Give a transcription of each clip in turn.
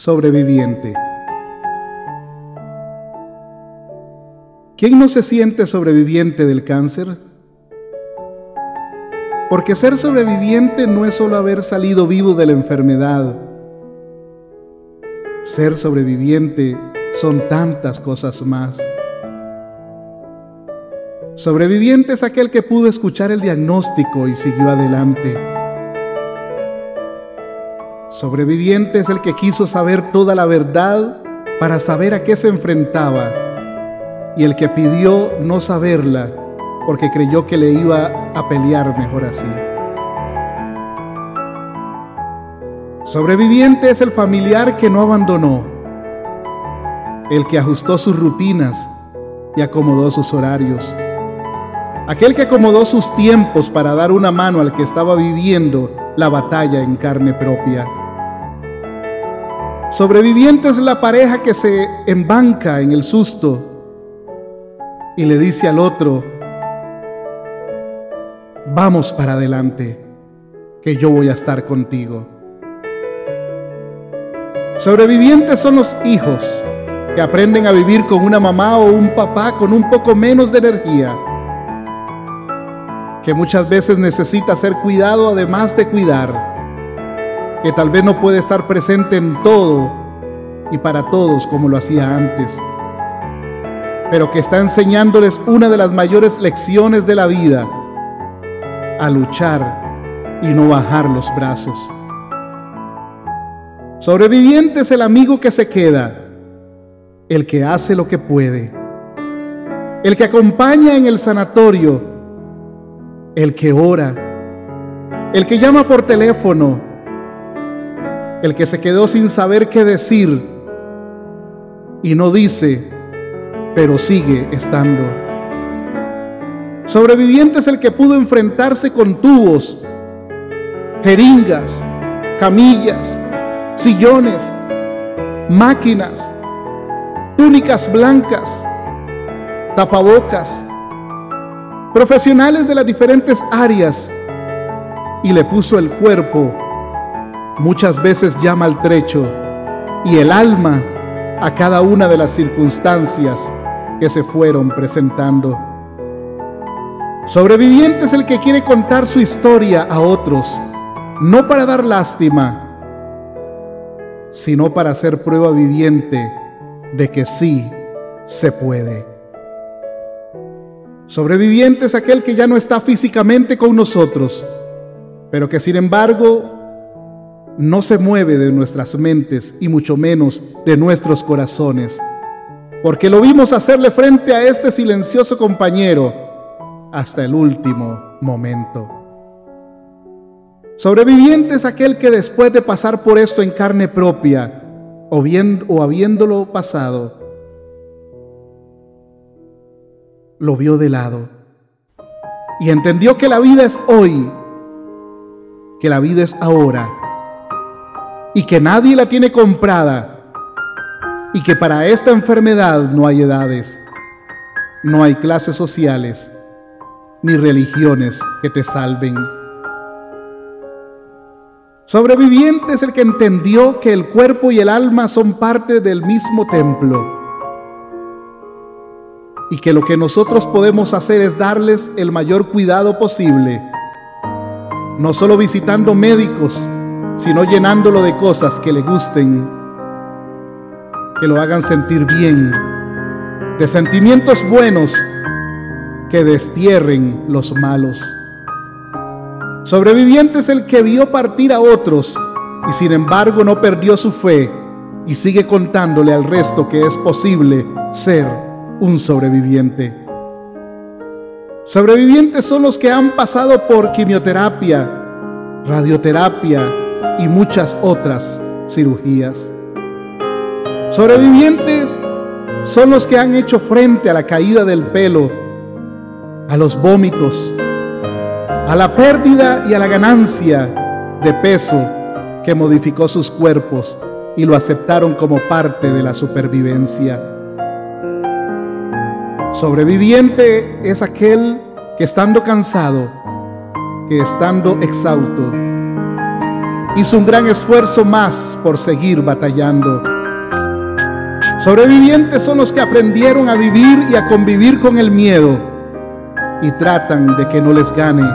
sobreviviente. ¿Quién no se siente sobreviviente del cáncer? Porque ser sobreviviente no es solo haber salido vivo de la enfermedad. Ser sobreviviente son tantas cosas más. Sobreviviente es aquel que pudo escuchar el diagnóstico y siguió adelante. Sobreviviente es el que quiso saber toda la verdad para saber a qué se enfrentaba y el que pidió no saberla porque creyó que le iba a pelear mejor así. Sobreviviente es el familiar que no abandonó, el que ajustó sus rutinas y acomodó sus horarios, aquel que acomodó sus tiempos para dar una mano al que estaba viviendo la batalla en carne propia. Sobreviviente es la pareja que se embanca en el susto y le dice al otro, vamos para adelante, que yo voy a estar contigo. Sobrevivientes son los hijos que aprenden a vivir con una mamá o un papá con un poco menos de energía, que muchas veces necesita ser cuidado además de cuidar que tal vez no puede estar presente en todo y para todos como lo hacía antes, pero que está enseñándoles una de las mayores lecciones de la vida, a luchar y no bajar los brazos. Sobreviviente es el amigo que se queda, el que hace lo que puede, el que acompaña en el sanatorio, el que ora, el que llama por teléfono, el que se quedó sin saber qué decir y no dice, pero sigue estando. Sobreviviente es el que pudo enfrentarse con tubos, jeringas, camillas, sillones, máquinas, túnicas blancas, tapabocas, profesionales de las diferentes áreas y le puso el cuerpo muchas veces ya maltrecho, y el alma a cada una de las circunstancias que se fueron presentando. Sobreviviente es el que quiere contar su historia a otros, no para dar lástima, sino para ser prueba viviente de que sí se puede. Sobreviviente es aquel que ya no está físicamente con nosotros, pero que sin embargo no se mueve de nuestras mentes y mucho menos de nuestros corazones, porque lo vimos hacerle frente a este silencioso compañero hasta el último momento. Sobreviviente es aquel que después de pasar por esto en carne propia o, bien, o habiéndolo pasado, lo vio de lado y entendió que la vida es hoy, que la vida es ahora y que nadie la tiene comprada y que para esta enfermedad no hay edades, no hay clases sociales ni religiones que te salven. Sobreviviente es el que entendió que el cuerpo y el alma son parte del mismo templo y que lo que nosotros podemos hacer es darles el mayor cuidado posible, no solo visitando médicos, sino llenándolo de cosas que le gusten, que lo hagan sentir bien, de sentimientos buenos que destierren los malos. Sobreviviente es el que vio partir a otros y sin embargo no perdió su fe y sigue contándole al resto que es posible ser un sobreviviente. Sobrevivientes son los que han pasado por quimioterapia, radioterapia, y muchas otras cirugías. Sobrevivientes son los que han hecho frente a la caída del pelo, a los vómitos, a la pérdida y a la ganancia de peso que modificó sus cuerpos y lo aceptaron como parte de la supervivencia. Sobreviviente es aquel que estando cansado, que estando exhausto, hizo un gran esfuerzo más por seguir batallando. Sobrevivientes son los que aprendieron a vivir y a convivir con el miedo y tratan de que no les gane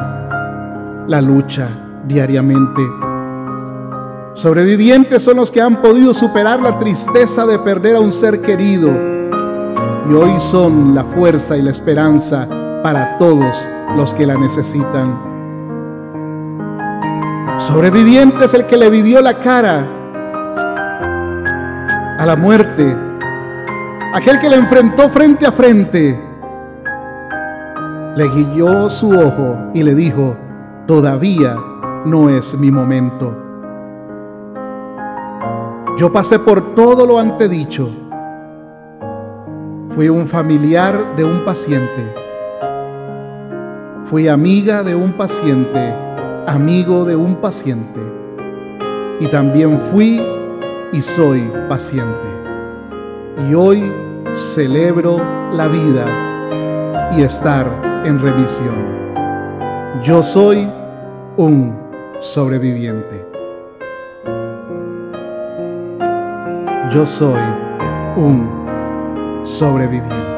la lucha diariamente. Sobrevivientes son los que han podido superar la tristeza de perder a un ser querido y hoy son la fuerza y la esperanza para todos los que la necesitan. Sobreviviente es el que le vivió la cara a la muerte, aquel que le enfrentó frente a frente, le guió su ojo y le dijo, todavía no es mi momento. Yo pasé por todo lo antedicho. Fui un familiar de un paciente. Fui amiga de un paciente, amigo de un paciente. Y también fui y soy paciente. Y hoy celebro la vida y estar en remisión. Yo soy un sobreviviente. Yo soy un sobreviviente.